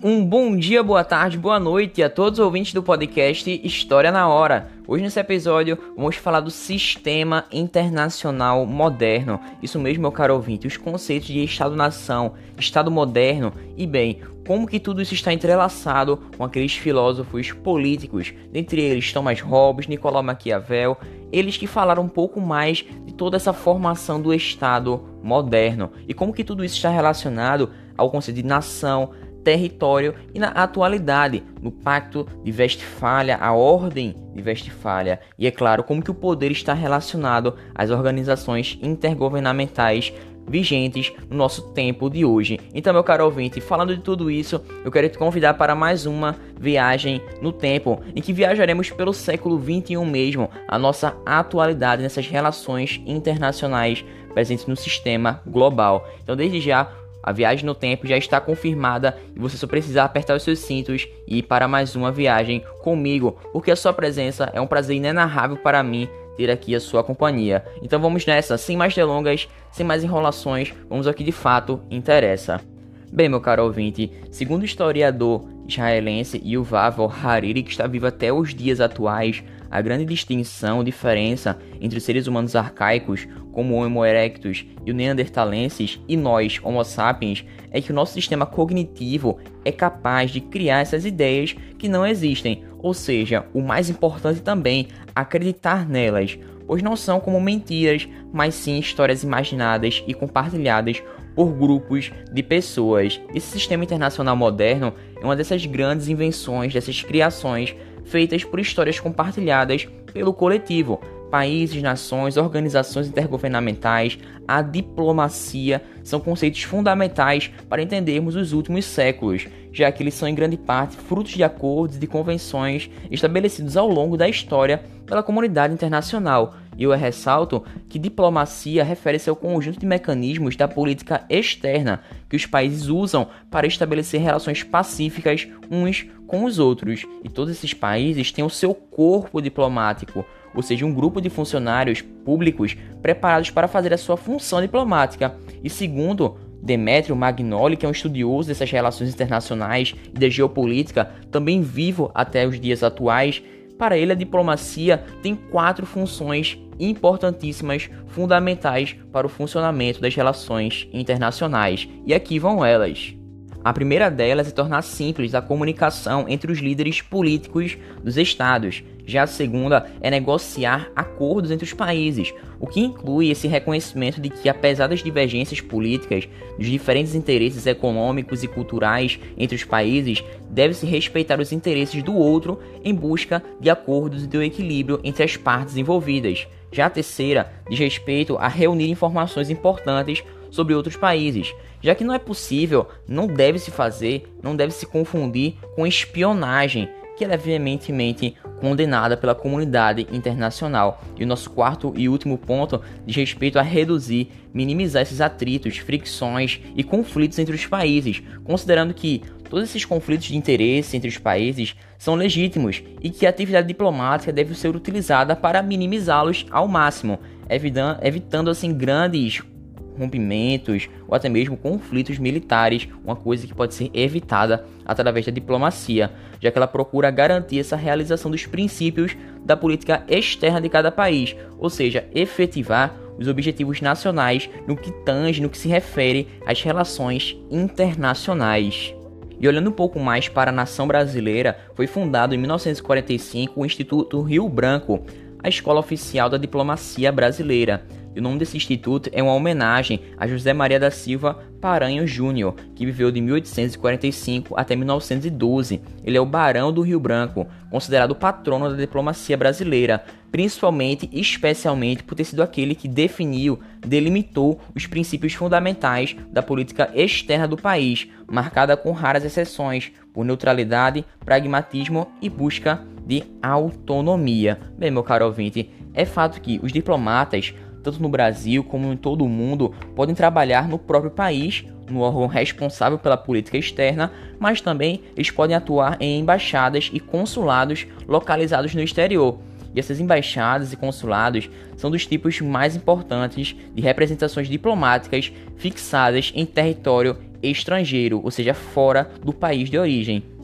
Um bom dia, boa tarde, boa noite a todos os ouvintes do podcast História na Hora. Hoje nesse episódio vamos falar do sistema internacional moderno. Isso mesmo, meu caro ouvinte, os conceitos de Estado-nação, Estado moderno e bem, como que tudo isso está entrelaçado com aqueles filósofos políticos, dentre eles Thomas Hobbes, Nicolau Maquiavel, eles que falaram um pouco mais de toda essa formação do Estado moderno e como que tudo isso está relacionado ao conceito de nação, território e na atualidade, no Pacto de Westfália, a Ordem de Westfália, e é claro como que o poder está relacionado às organizações intergovernamentais vigentes no nosso tempo de hoje. Então, meu caro ouvinte, falando de tudo isso, eu quero te convidar para mais uma viagem no tempo, em que viajaremos pelo século 21 mesmo, a nossa atualidade nessas relações internacionais presentes no sistema global. Então, desde já, a viagem no tempo já está confirmada e você só precisa apertar os seus cintos e ir para mais uma viagem comigo, porque a sua presença é um prazer inenarrável para mim ter aqui a sua companhia. Então vamos nessa, sem mais delongas, sem mais enrolações, vamos ao que de fato interessa. Bem, meu caro ouvinte, segundo o historiador israelense Yuval Hariri, que está vivo até os dias atuais, a grande distinção, diferença entre os seres humanos arcaicos, como o Homo erectus e o Neanderthalensis, e nós, Homo sapiens, é que o nosso sistema cognitivo é capaz de criar essas ideias que não existem, ou seja, o mais importante também, acreditar nelas, pois não são como mentiras, mas sim histórias imaginadas e compartilhadas por grupos de pessoas. Esse sistema internacional moderno é uma dessas grandes invenções, dessas criações feitas por histórias compartilhadas pelo coletivo. Países, nações, organizações intergovernamentais, a diplomacia são conceitos fundamentais para entendermos os últimos séculos, já que eles são em grande parte frutos de acordos e de convenções estabelecidos ao longo da história pela comunidade internacional. E eu ressalto que diplomacia refere-se ao conjunto de mecanismos da política externa que os países usam para estabelecer relações pacíficas uns com os outros. E todos esses países têm o seu corpo diplomático, ou seja, um grupo de funcionários públicos preparados para fazer a sua função diplomática. E segundo Demetrio Magnoli, que é um estudioso dessas relações internacionais e da geopolítica, também vivo até os dias atuais, para ele a diplomacia tem quatro funções importantíssimas, fundamentais para o funcionamento das relações internacionais. E aqui vão elas. A primeira delas é tornar simples a comunicação entre os líderes políticos dos estados. Já a segunda é negociar acordos entre os países, o que inclui esse reconhecimento de que, apesar das divergências políticas, dos diferentes interesses econômicos e culturais entre os países, deve-se respeitar os interesses do outro em busca de acordos e do equilíbrio entre as partes envolvidas. Já a terceira diz respeito a reunir informações importantes sobre outros países, já que não é possível, não deve se fazer, não deve se confundir com espionagem, que é veementemente condenada pela comunidade internacional. E o nosso quarto e último ponto diz respeito a reduzir, minimizar esses atritos, fricções e conflitos entre os países, considerando que todos esses conflitos de interesse entre os países são legítimos e que a atividade diplomática deve ser utilizada para minimizá-los ao máximo, evitando assim grandes rompimentos ou até mesmo conflitos militares, uma coisa que pode ser evitada através da diplomacia, já que ela procura garantir essa realização dos princípios da política externa de cada país, ou seja, efetivar os objetivos nacionais no que tange, no que se refere às relações internacionais. E olhando um pouco mais para a nação brasileira, foi fundado em 1945 o Instituto Rio Branco, a escola oficial da diplomacia brasileira. E o nome desse instituto é uma homenagem a José Maria da Silva Paranho Júnior, que viveu de 1845 até 1912. Ele é o Barão do Rio Branco, considerado patrono da diplomacia brasileira, principalmente e especialmente por ter sido aquele que definiu, delimitou os princípios fundamentais da política externa do país, marcada com raras exceções por neutralidade, pragmatismo e busca de autonomia. Bem, meu caro ouvinte, é fato que os diplomatas tanto no Brasil como em todo o mundo, podem trabalhar no próprio país, no órgão responsável pela política externa, mas também eles podem atuar em embaixadas e consulados localizados no exterior. E essas embaixadas e consulados são dos tipos mais importantes de representações diplomáticas fixadas em território estrangeiro, ou seja, fora do país de origem.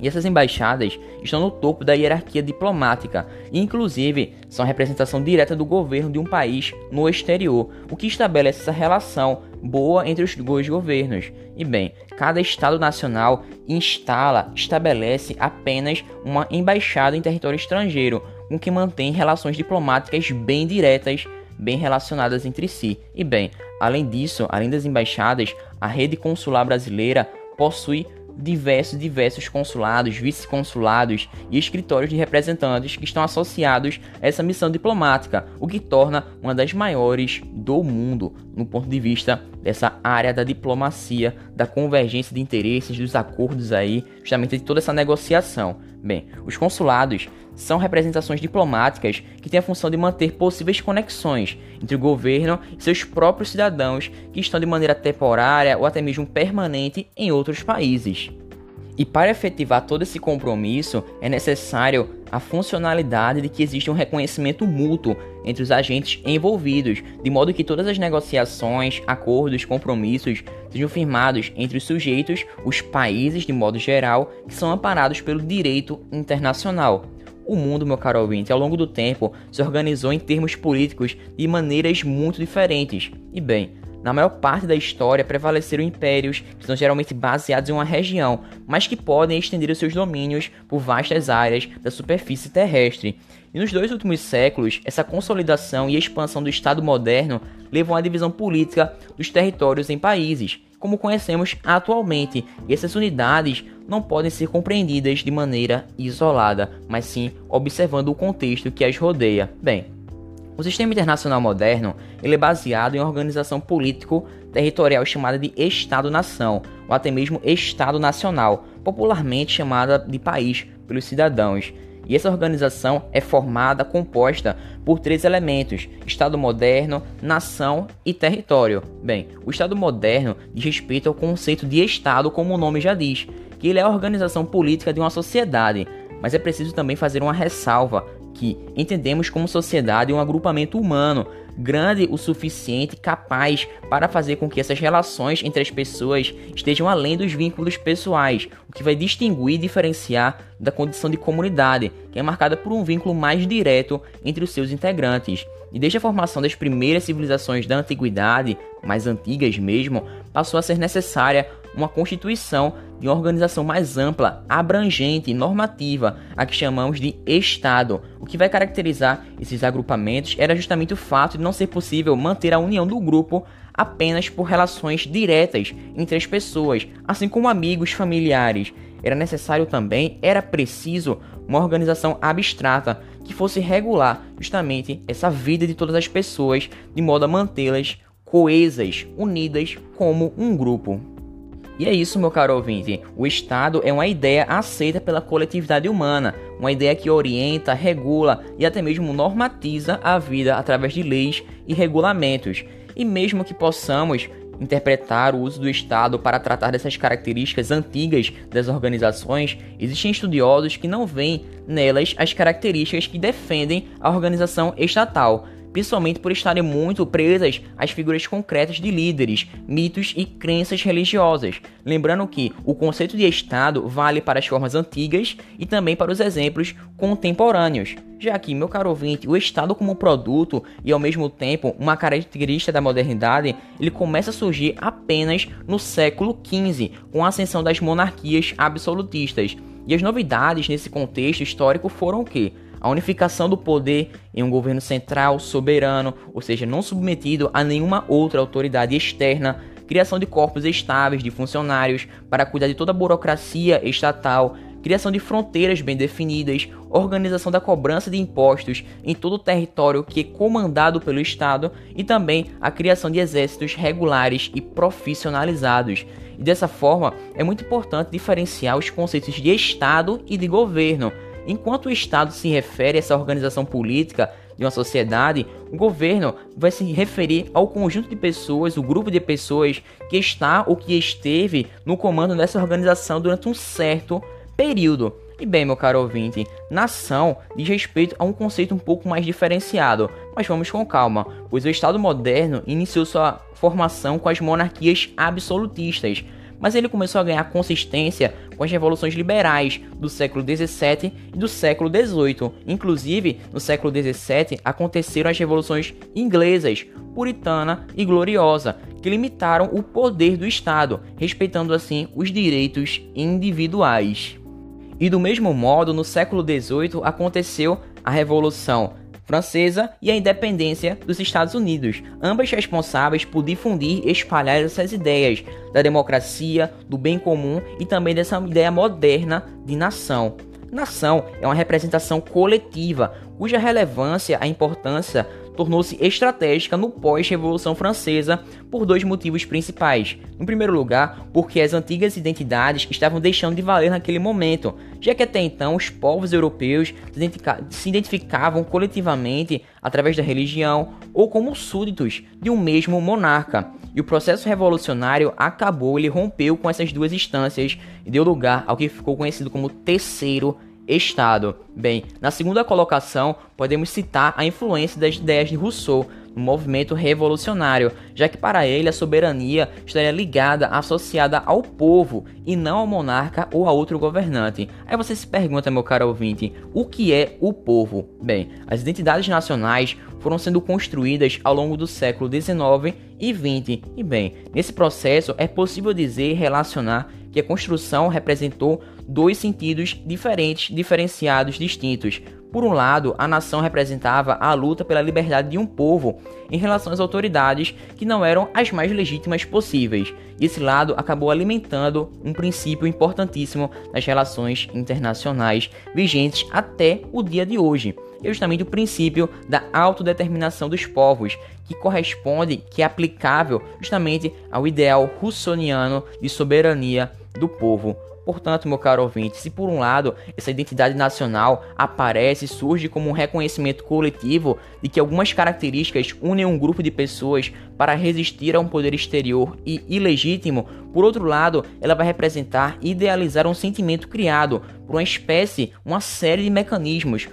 E essas embaixadas estão no topo da hierarquia diplomática e, inclusive, são a representação direta do governo de um país no exterior, o que estabelece essa relação boa entre os dois governos. E bem, cada Estado nacional instala, estabelece apenas uma embaixada em território estrangeiro, com que mantém relações diplomáticas bem diretas, bem relacionadas entre si. E bem, além disso, além das embaixadas, a rede consular brasileira possui diversos diversos consulados, vice-consulados e escritórios de representantes que estão associados a essa missão diplomática, o que torna uma das maiores do mundo no ponto de vista dessa área da diplomacia, da convergência de interesses, dos acordos aí, justamente de toda essa negociação. Bem, os consulados são representações diplomáticas que têm a função de manter possíveis conexões entre o governo e seus próprios cidadãos que estão de maneira temporária ou até mesmo permanente em outros países. E para efetivar todo esse compromisso, é necessário a funcionalidade de que existe um reconhecimento mútuo entre os agentes envolvidos, de modo que todas as negociações, acordos, compromissos sejam firmados entre os sujeitos, os países de modo geral, que são amparados pelo direito internacional. O mundo, meu caro ouvinte, ao longo do tempo se organizou em termos políticos de maneiras muito diferentes. E bem, na maior parte da história prevaleceram impérios que são geralmente baseados em uma região, mas que podem estender os seus domínios por vastas áreas da superfície terrestre. E nos dois últimos séculos, essa consolidação e expansão do Estado moderno levam à divisão política dos territórios em países, como conhecemos atualmente, e essas unidades não podem ser compreendidas de maneira isolada, mas sim observando o contexto que as rodeia. Bem, o sistema internacional moderno ele é baseado em uma organização político-territorial chamada de Estado-nação, ou até mesmo Estado-nacional, popularmente chamada de país pelos cidadãos. E essa organização é formada, composta por três elementos: Estado moderno, nação e território. Bem, o Estado moderno diz respeito ao conceito de Estado, como o nome já diz, que ele é a organização política de uma sociedade. Mas é preciso também fazer uma ressalva que entendemos como sociedade um agrupamento humano grande o suficiente capaz para fazer com que essas relações entre as pessoas estejam além dos vínculos pessoais, o que vai distinguir e diferenciar da condição de comunidade, que é marcada por um vínculo mais direto entre os seus integrantes. E desde a formação das primeiras civilizações da antiguidade, mais antigas mesmo, passou a ser necessária uma constituição de uma organização mais ampla, abrangente e normativa, a que chamamos de Estado. O que vai caracterizar esses agrupamentos era justamente o fato de não ser possível manter a união do grupo apenas por relações diretas entre as pessoas, assim como amigos, familiares. Era necessário também, era preciso, uma organização abstrata que fosse regular justamente essa vida de todas as pessoas, de modo a mantê-las coesas, unidas como um grupo. E é isso, meu caro ouvinte. O Estado é uma ideia aceita pela coletividade humana, uma ideia que orienta, regula e até mesmo normatiza a vida através de leis e regulamentos. E mesmo que possamos interpretar o uso do Estado para tratar dessas características antigas das organizações, existem estudiosos que não veem nelas as características que defendem a organização estatal, principalmente por estarem muito presas às figuras concretas de líderes, mitos e crenças religiosas. Lembrando que o conceito de Estado vale para as formas antigas e também para os exemplos contemporâneos. Já que, meu caro ouvinte, o Estado como produto e ao mesmo tempo uma característica da modernidade, ele começa a surgir apenas no século XV, com a ascensão das monarquias absolutistas. E as novidades nesse contexto histórico foram o quê? A unificação do poder em um governo central soberano, ou seja, não submetido a nenhuma outra autoridade externa, criação de corpos estáveis de funcionários para cuidar de toda a burocracia estatal, criação de fronteiras bem definidas, organização da cobrança de impostos em todo o território que é comandado pelo Estado e também a criação de exércitos regulares e profissionalizados. E dessa forma, é muito importante diferenciar os conceitos de Estado e de governo. Enquanto o Estado se refere a essa organização política de uma sociedade, o governo vai se referir ao conjunto de pessoas, o grupo de pessoas que está ou que esteve no comando dessa organização durante um certo período. E bem, meu caro ouvinte, nação diz respeito a um conceito um pouco mais diferenciado, mas vamos com calma, pois o Estado moderno iniciou sua formação com as monarquias absolutistas, mas ele começou a ganhar consistência com as revoluções liberais do século XVII e do século XVIII. Inclusive, no século XVII aconteceram as revoluções inglesas, puritana e gloriosa, que limitaram o poder do Estado, respeitando assim os direitos individuais. E do mesmo modo, no século XVIII aconteceu a Revolução Francesa e a independência dos Estados Unidos, ambas responsáveis por difundir e espalhar essas ideias da democracia, do bem comum e também dessa ideia moderna de nação. Nação é uma representação coletiva, cuja relevância, a importância tornou-se estratégica no pós-Revolução Francesa por dois motivos principais. Em primeiro lugar, porque as antigas identidades estavam deixando de valer naquele momento, já que até então os povos europeus se identificavam coletivamente através da religião ou como súditos de um mesmo monarca. E o processo revolucionário acabou, ele rompeu com essas duas instâncias e deu lugar ao que ficou conhecido como Terceiro Estado. Bem, na segunda colocação, podemos citar a influência das ideias de Rousseau no movimento revolucionário, já que para ele a soberania estaria ligada, associada ao povo e não ao monarca ou a outro governante. Aí você se pergunta, meu caro ouvinte, o que é o povo? Bem, as identidades nacionais foram sendo construídas ao longo do século XIX e XX. E bem, nesse processo é possível dizer e relacionar que a construção representou dois sentidos diferentes, diferenciados, distintos. Por um lado, a nação representava a luta pela liberdade de um povo em relação às autoridades que não eram as mais legítimas possíveis. E esse lado acabou alimentando um princípio importantíssimo nas relações internacionais vigentes até o dia de hoje. É justamente o princípio da autodeterminação dos povos, que corresponde, que é aplicável justamente ao ideal russoniano de soberania do povo. Portanto, meu caro ouvinte, se por um lado essa identidade nacional aparece e surge como um reconhecimento coletivo de que algumas características unem um grupo de pessoas para resistir a um poder exterior e ilegítimo, por outro lado, ela vai representar e idealizar um sentimento criado por uma espécie, uma série de mecanismos,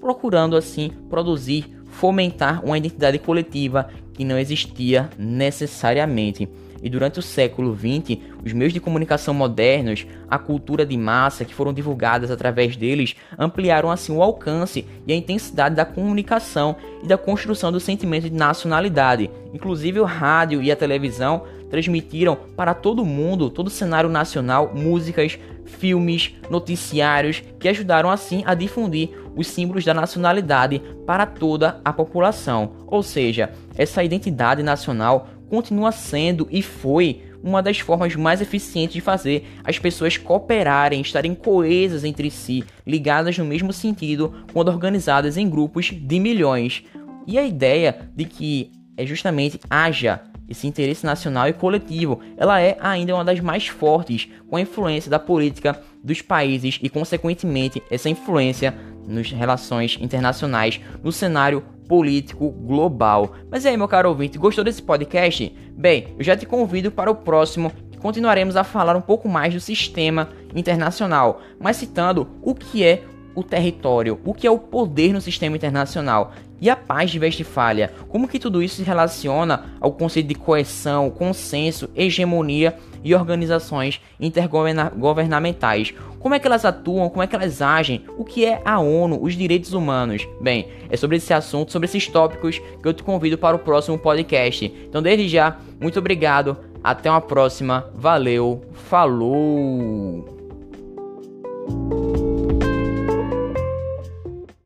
procurando assim produzir, fomentar uma identidade coletiva que não existia necessariamente. E durante o século XX, os meios de comunicação modernos, a cultura de massa que foram divulgadas através deles, ampliaram assim o alcance e a intensidade da comunicação e da construção do sentimento de nacionalidade. Inclusive o rádio e a televisão transmitiram para todo mundo, todo o cenário nacional, músicas, filmes, noticiários que ajudaram assim a difundir os símbolos da nacionalidade para toda a população. Ou seja, essa identidade nacional continua sendo e foi uma das formas mais eficientes de fazer as pessoas cooperarem, estarem coesas entre si, ligadas no mesmo sentido, quando organizadas em grupos de milhões. E a ideia de que é justamente haja esse interesse nacional e coletivo, ela é ainda uma das mais fortes com a influência da política dos países e, consequentemente, essa influência nas relações internacionais, no cenário político global. Mas aí, meu caro ouvinte, gostou desse podcast? Bem, eu já te convido para o próximo continuaremos a falar um pouco mais do sistema internacional, mas citando o que é o território, o que é o poder no sistema internacional e a paz de Westfália. Como que tudo isso se relaciona ao conceito de coesão, consenso, hegemonia e organizações intergovernamentais? Como é que elas atuam? Como é que elas agem? O que é a ONU? Os direitos humanos? Bem, é sobre esse assunto, sobre esses tópicos que eu te convido para o próximo podcast. Então, desde já, muito obrigado. Até uma próxima. Valeu. Falou.